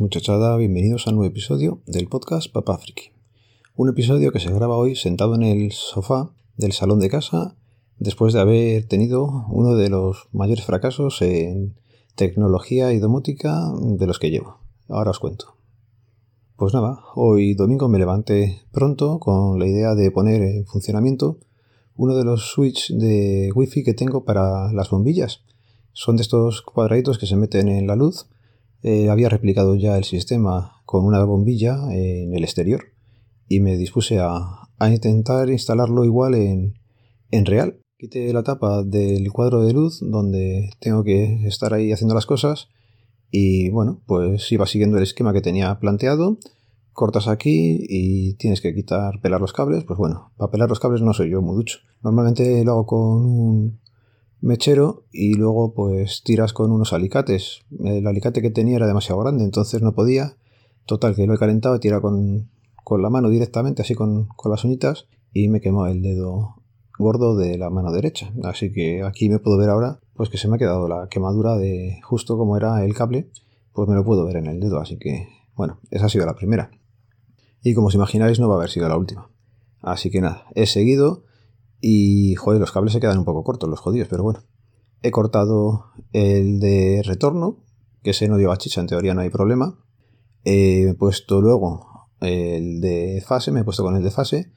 Muchachada, bienvenidos a un nuevo episodio del podcast Papá Friki. Un episodio que se graba hoy sentado en el sofá del salón de casa después de haber tenido uno de los mayores fracasos en tecnología y domótica de los que llevo. Ahora os cuento. Pues nada, hoy domingo me levanté pronto con la idea de poner en funcionamiento uno de los switches de wifi que tengo para las bombillas. Son de estos cuadraditos que se meten en la luz. Eh, había replicado ya el sistema con una bombilla en el exterior y me dispuse a, intentar instalarlo igual en, en real. Quité la tapa del cuadro de luz donde tengo que estar ahí haciendo las cosas y bueno, pues iba siguiendo el esquema que tenía planteado cortas aquí y tienes que quitar, pelar los cables, pues bueno, para pelar los cables no soy yo muy ducho. Normalmente lo hago con un mechero y luego pues tiras con unos alicates. El alicate que tenía era demasiado grande, entonces no podía. Total, que lo he calentado y tira con, con la mano directamente, así con, con las uñitas, y me quemó el dedo gordo de la mano derecha. Así que aquí me puedo ver ahora, pues que se me ha quedado la quemadura de justo como era el cable, pues me lo puedo ver en el dedo. Así que, bueno, esa ha sido la primera y como os imagináis no va a haber sido la última. Así que nada, he seguido y joder, los cables se quedan un poco cortos, los jodidos, pero bueno. He cortado el de retorno, que ese no lleva chicha, en teoría no hay problema. He puesto luego el de fase, me he puesto con el de fase.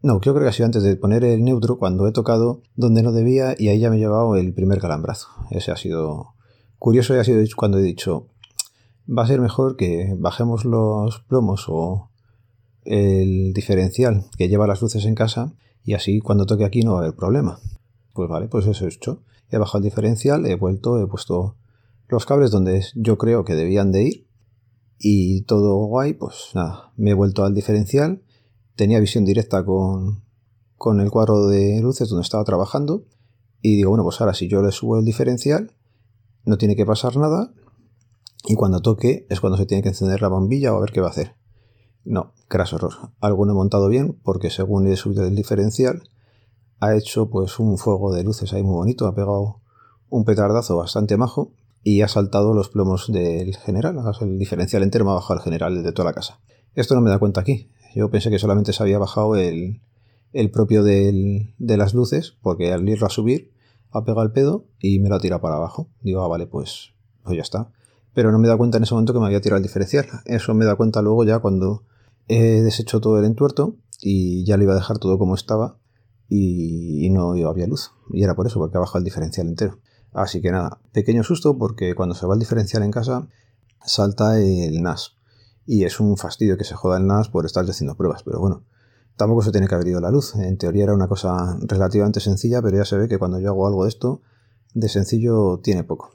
No, creo que ha sido antes de poner el neutro cuando he tocado donde no debía y ahí ya me he llevado el primer calambrazo. Ese ha sido curioso y ha sido cuando he dicho, va a ser mejor que bajemos los plomos o el diferencial que lleva las luces en casa y así cuando toque aquí no va a haber problema. Pues vale, pues eso he hecho. He bajado el diferencial, he vuelto, he puesto los cables donde yo creo que debían de ir y todo guay, pues nada, me he vuelto al diferencial, tenía visión directa con, con el cuadro de luces donde estaba trabajando y digo, bueno, pues ahora si yo le subo el diferencial, no tiene que pasar nada, y cuando toque es cuando se tiene que encender la bombilla o a ver qué va a hacer. No, craso error. Algo no he montado bien porque según he subido el diferencial ha hecho pues un fuego de luces ahí muy bonito, ha pegado un petardazo bastante majo y ha saltado los plomos del general, el diferencial entero me ha bajado el general de toda la casa. Esto no me da cuenta aquí. Yo pensé que solamente se había bajado el, el propio de las luces porque al irlo a subir ha pegado el pedo y me lo ha tirado para abajo. Digo, ah, vale, pues, pues ya está pero no me da cuenta en ese momento que me había tirado el diferencial. Eso me da cuenta luego ya cuando he deshecho todo el entuerto y ya le iba a dejar todo como estaba y, no había luz. Y era por eso, porque ha bajado el diferencial entero. Así que nada, pequeño susto porque cuando se va el diferencial en casa salta el NAS. Y es un fastidio que se joda el NAS por estar haciendo pruebas, pero bueno, tampoco se tiene que haber ido la luz. En teoría era una cosa relativamente sencilla, pero ya se ve que cuando yo hago algo de esto, de sencillo tiene poco.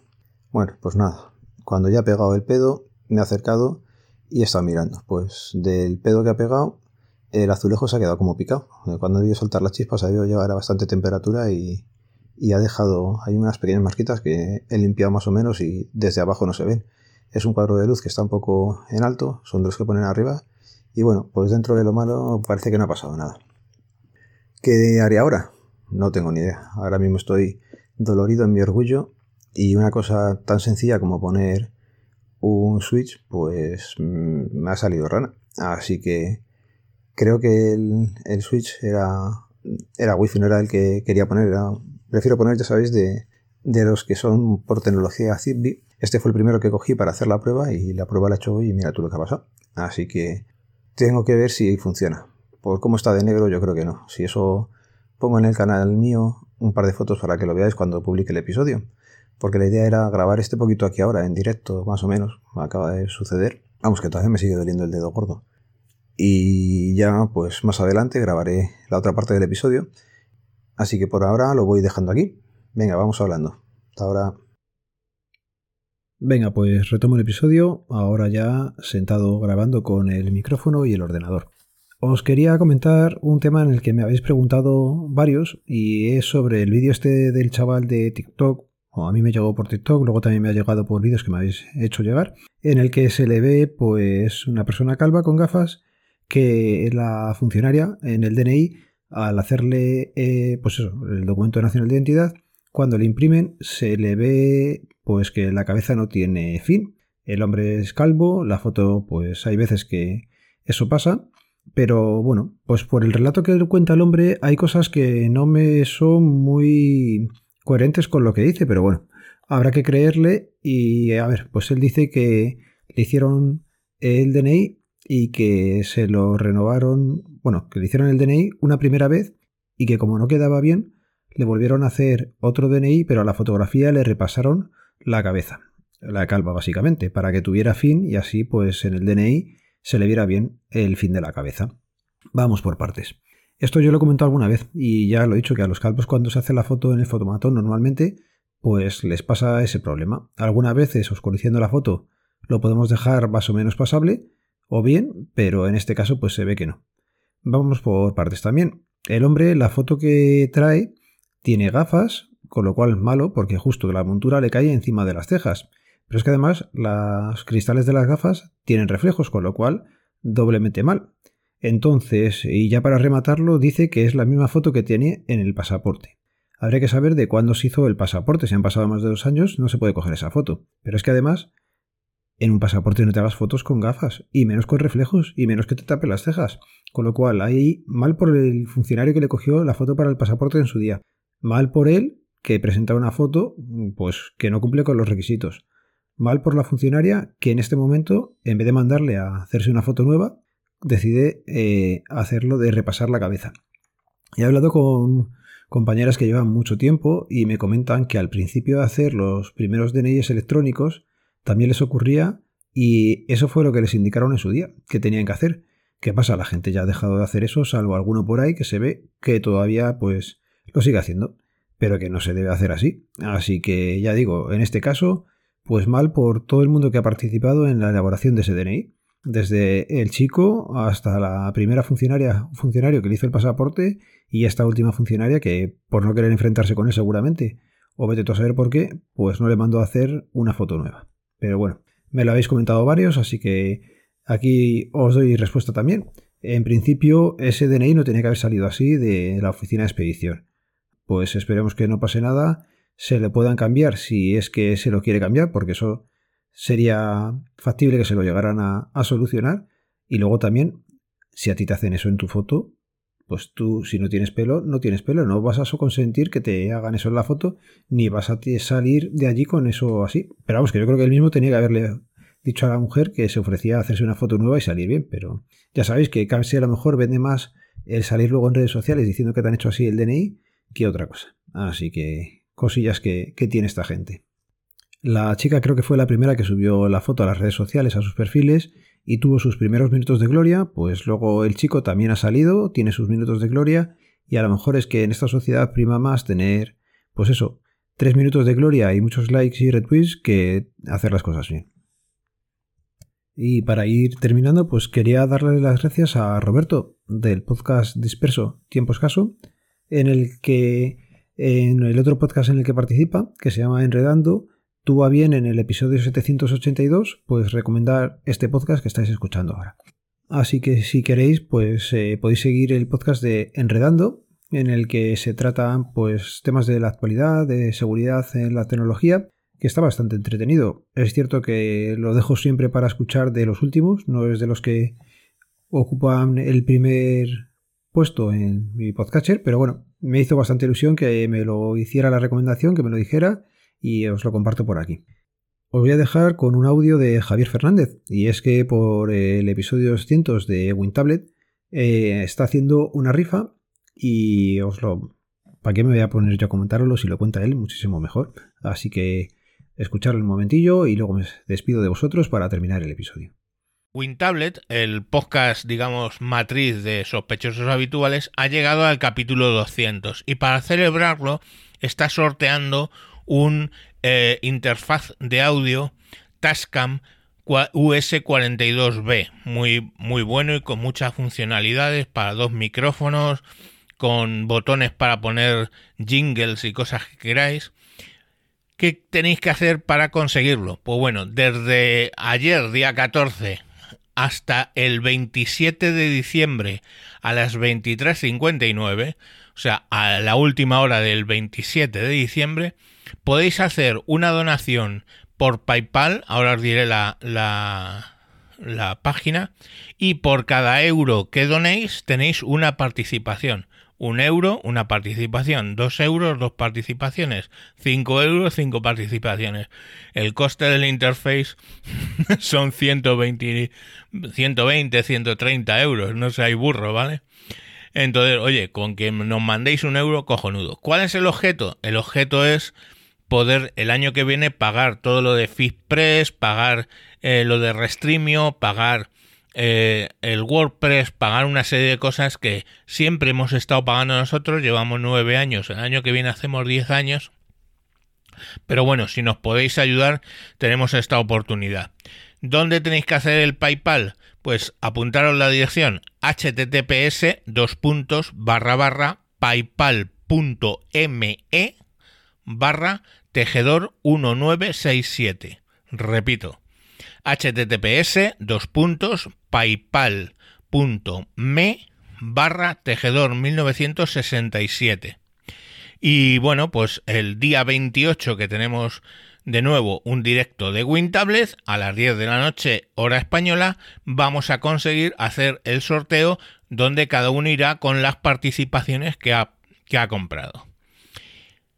Bueno, pues nada, cuando ya ha pegado el pedo, me ha acercado y está mirando. Pues del pedo que ha pegado, el azulejo se ha quedado como picado. Cuando debió soltar las chispas, ha debido llevar a bastante temperatura y, ha dejado. Hay unas pequeñas marquitas que he limpiado más o menos y desde abajo no se ven. Es un cuadro de luz que está un poco en alto, son los que ponen arriba. Y bueno, pues dentro de lo malo parece que no ha pasado nada. ¿Qué haré ahora? No tengo ni idea. Ahora mismo estoy dolorido en mi orgullo y una cosa tan sencilla como poner un switch, pues mm, me ha salido rana. Así que creo que el, switch era, era wifi, no era el que quería poner. prefiero poner, ya sabéis, de, de los que son por tecnología Zigbee. Este fue el primero que cogí para hacer la prueba y la prueba la he hecho hoy y mira tú lo que ha pasado. Así que tengo que ver si funciona. Por cómo está de negro yo creo que no. Si eso pongo en el canal mío un par de fotos para que lo veáis cuando publique el episodio porque la idea era grabar este poquito aquí ahora, en directo, más o menos, me acaba de suceder. Vamos, que todavía me sigue doliendo el dedo gordo. Y ya, pues más adelante grabaré la otra parte del episodio. Así que por ahora lo voy dejando aquí. Venga, vamos hablando. Hasta ahora. Venga, pues retomo el episodio, ahora ya sentado grabando con el micrófono y el ordenador. Os quería comentar un tema en el que me habéis preguntado varios y es sobre el vídeo este del chaval de TikTok a mí me llegó por TikTok, luego también me ha llegado por vídeos que me habéis hecho llegar, en el que se le ve pues una persona calva con gafas que la funcionaria en el DNI al hacerle eh, pues el documento nacional de identidad, cuando le imprimen se le ve pues que la cabeza no tiene fin. El hombre es calvo, la foto pues hay veces que eso pasa, pero bueno, pues por el relato que cuenta el hombre hay cosas que no me son muy coherentes con lo que dice, pero bueno, habrá que creerle y a ver, pues él dice que le hicieron el DNI y que se lo renovaron, bueno, que le hicieron el DNI una primera vez y que como no quedaba bien, le volvieron a hacer otro DNI, pero a la fotografía le repasaron la cabeza, la calva básicamente, para que tuviera fin y así pues en el DNI se le viera bien el fin de la cabeza. Vamos por partes. Esto yo lo he comentado alguna vez y ya lo he dicho que a los calvos cuando se hace la foto en el fotomatón normalmente pues les pasa ese problema. Algunas veces oscureciendo la foto lo podemos dejar más o menos pasable o bien, pero en este caso pues se ve que no. Vamos por partes también. El hombre, la foto que trae, tiene gafas, con lo cual es malo porque justo la montura le cae encima de las cejas. Pero es que además los cristales de las gafas tienen reflejos, con lo cual doblemente mal. Entonces, y ya para rematarlo, dice que es la misma foto que tiene en el pasaporte. Habría que saber de cuándo se hizo el pasaporte. Si han pasado más de dos años, no se puede coger esa foto. Pero es que además, en un pasaporte no te hagas fotos con gafas, y menos con reflejos, y menos que te tape las cejas. Con lo cual, ahí mal por el funcionario que le cogió la foto para el pasaporte en su día. Mal por él que presenta una foto pues que no cumple con los requisitos. Mal por la funcionaria que en este momento, en vez de mandarle a hacerse una foto nueva, decide eh, hacerlo de repasar la cabeza. He hablado con compañeras que llevan mucho tiempo y me comentan que al principio de hacer los primeros DNIs electrónicos también les ocurría y eso fue lo que les indicaron en su día, que tenían que hacer. ¿Qué pasa? La gente ya ha dejado de hacer eso, salvo alguno por ahí que se ve que todavía pues lo sigue haciendo, pero que no se debe hacer así. Así que ya digo, en este caso, pues mal por todo el mundo que ha participado en la elaboración de ese DNI. Desde el chico hasta la primera funcionaria, funcionario que le hizo el pasaporte y esta última funcionaria que, por no querer enfrentarse con él seguramente, o vete tú a saber por qué, pues no le mandó a hacer una foto nueva. Pero bueno, me lo habéis comentado varios, así que aquí os doy respuesta también. En principio, ese DNI no tenía que haber salido así de la oficina de expedición pues esperemos que no pase nada, se le puedan cambiar si es que se lo quiere cambiar, porque eso sería factible que se lo llegaran a, solucionar. Y luego también, si a ti te hacen eso en tu foto, pues tú, si no tienes pelo, no tienes pelo, no vas a consentir que te hagan eso en la foto, ni vas a salir de allí con eso así. Pero vamos, que yo creo que él mismo tenía que haberle dicho a la mujer que se ofrecía a hacerse una foto nueva y salir bien, pero ya sabéis que casi a lo mejor vende más el salir luego en redes sociales diciendo que te han hecho así el DNI que otra cosa. Así que cosillas que, tiene esta gente. La chica creo que fue la primera que subió la foto a las redes sociales, a sus perfiles, y tuvo sus primeros minutos de gloria, pues luego el chico también ha salido, tiene sus minutos de gloria, y a lo mejor es que en esta sociedad prima más tener, pues eso, tres minutos de gloria y muchos likes y retweets que hacer las cosas bien. Y para ir terminando, pues quería darle las gracias a Roberto del podcast Disperso Tiempo Escaso, en el que en el otro podcast en el que participa, que se llama Enredando, tuvo a bien en el episodio 782, pues recomendar este podcast que estáis escuchando ahora. Así que si queréis, pues eh, podéis seguir el podcast de Enredando, en el que se tratan pues temas de la actualidad, de seguridad en la tecnología, que está bastante entretenido. Es cierto que lo dejo siempre para escuchar de los últimos, no es de los que ocupan el primer puesto en mi podcatcher, pero bueno, me hizo bastante ilusión que me lo hiciera la recomendación, que me lo dijera y os lo comparto por aquí. Os voy a dejar con un audio de Javier Fernández y es que por el episodio 200 de WinTablet eh, está haciendo una rifa y os lo... ¿Para qué me voy a poner yo a comentarlo si lo cuenta él? Muchísimo mejor. Así que escucharlo un momentillo y luego me despido de vosotros para terminar el episodio. WinTablet, el podcast, digamos, matriz de sospechosos habituales, ha llegado al capítulo 200 y para celebrarlo está sorteando un eh, interfaz de audio Tascam US42B, muy, muy bueno y con muchas funcionalidades para dos micrófonos, con botones para poner jingles y cosas que queráis. ¿Qué tenéis que hacer para conseguirlo? Pues bueno, desde ayer, día 14, hasta el 27 de diciembre a las 23.59, o sea, a la última hora del 27 de diciembre, podéis hacer una donación por PayPal, ahora os diré la, la, la página, y por cada euro que donéis tenéis una participación. Un euro, una participación. Dos euros, dos participaciones. Cinco euros, cinco participaciones. El coste del interface son 120, 120, 130 euros. No hay burro, ¿vale? Entonces, oye, con que nos mandéis un euro, cojonudo. ¿Cuál es el objeto? El objeto es poder el año que viene pagar todo lo de FitPress, pagar eh, lo de Restreamio, pagar eh, el WordPress, pagar una serie de cosas que siempre hemos estado pagando nosotros, llevamos nueve años, el año que viene hacemos diez años. Pero bueno, si nos podéis ayudar, tenemos esta oportunidad. ¿Dónde tenéis que hacer el PayPal? Pues apuntaros la dirección https dos puntos barra barra paypal.me barra tejedor 1967. Repito, https dos puntos paypal.me barra tejedor 1967. Y bueno, pues el día 28 que tenemos de nuevo un directo de WinTables a las 10 de la noche hora española, vamos a conseguir hacer el sorteo donde cada uno irá con las participaciones que ha, que ha comprado.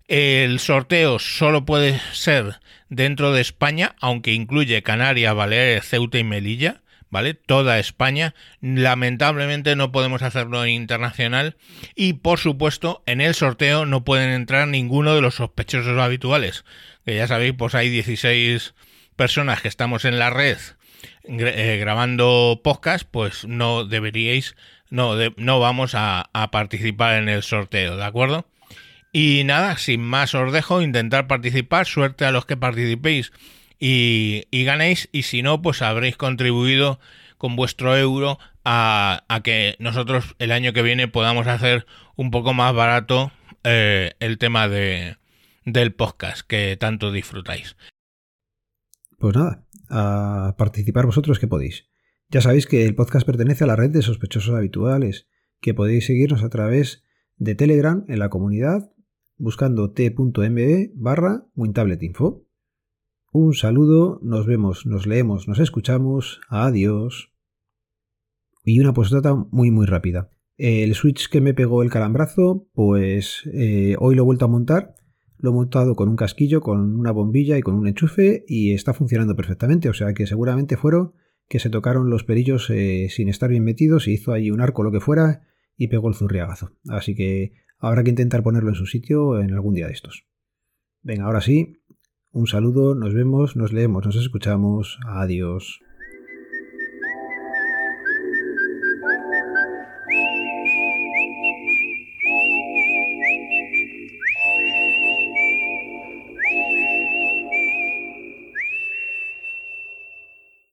El sorteo solo puede ser dentro de España, aunque incluye Canarias, Baleares, Ceuta y Melilla, ¿vale? Toda España. Lamentablemente no podemos hacerlo en internacional y por supuesto en el sorteo no pueden entrar ninguno de los sospechosos habituales. Que ya sabéis, pues hay 16 personas que estamos en la red eh, grabando podcast, pues no deberíais, no, no vamos a participar en el sorteo, ¿de acuerdo? Y nada, sin más os dejo intentar participar, suerte a los que participéis y, ganéis y si no, pues habréis contribuido con vuestro euro a, que nosotros el año que viene podamos hacer un poco más barato eh, el tema de, del podcast que tanto disfrutáis. Pues nada, a participar vosotros que podéis. Ya sabéis que el podcast pertenece a la red de sospechosos habituales, que podéis seguirnos a través de Telegram en la comunidad buscando t.me barra WinTabletInfo. Un saludo, nos vemos, nos leemos, nos escuchamos, adiós. Y una postdata muy muy rápida. El switch que me pegó el calambrazo, pues eh, hoy lo he vuelto a montar. Lo he montado con un casquillo, con una bombilla y con un enchufe y está funcionando perfectamente. O sea que seguramente fueron que se tocaron los perillos eh, sin estar bien metidos y hizo ahí un arco lo que fuera y pegó el zurriagazo. Así que Habrá que intentar ponerlo en su sitio en algún día de estos. Venga, ahora sí, un saludo, nos vemos, nos leemos, nos escuchamos. Adiós.